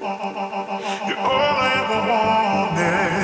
You're all I ever wanted.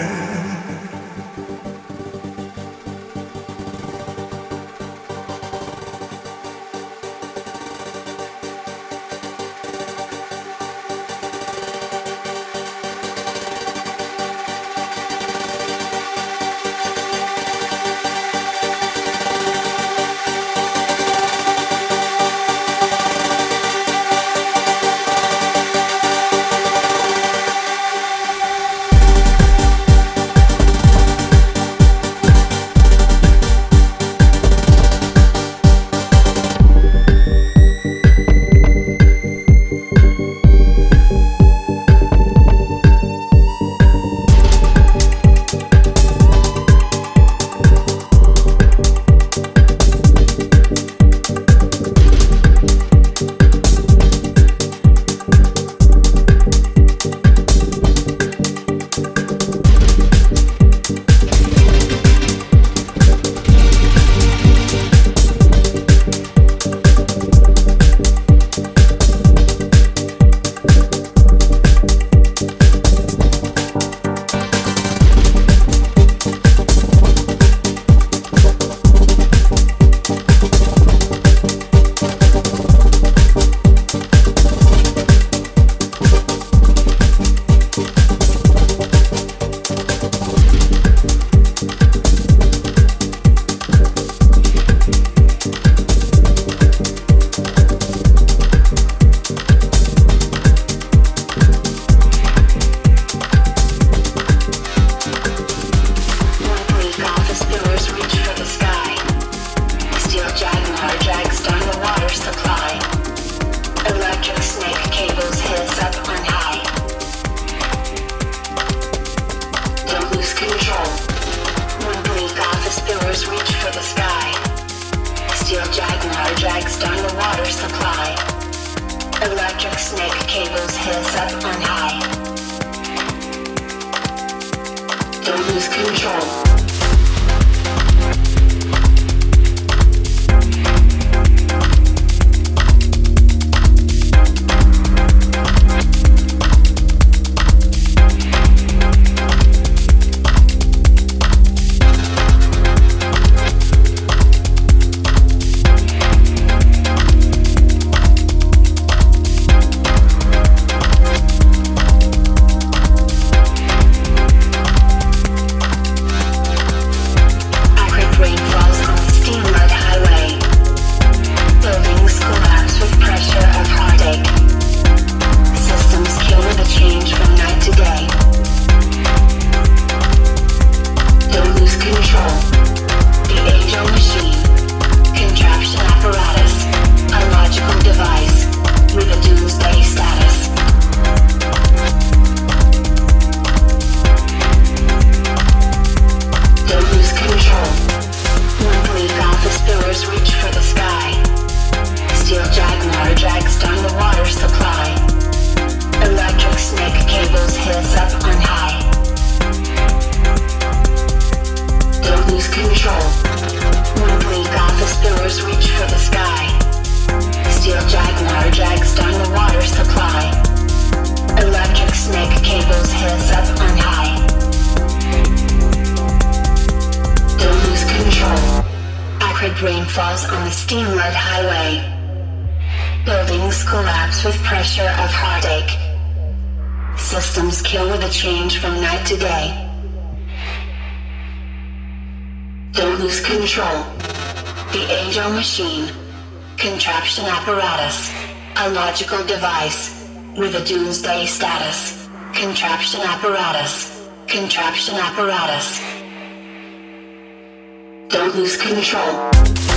Don't lose control. the angel machine, contraption apparatus, a logical device, with a doomsday status, contraption apparatus, contraption apparatus. Don't lose control.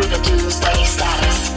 with a doomsday status.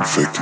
infected.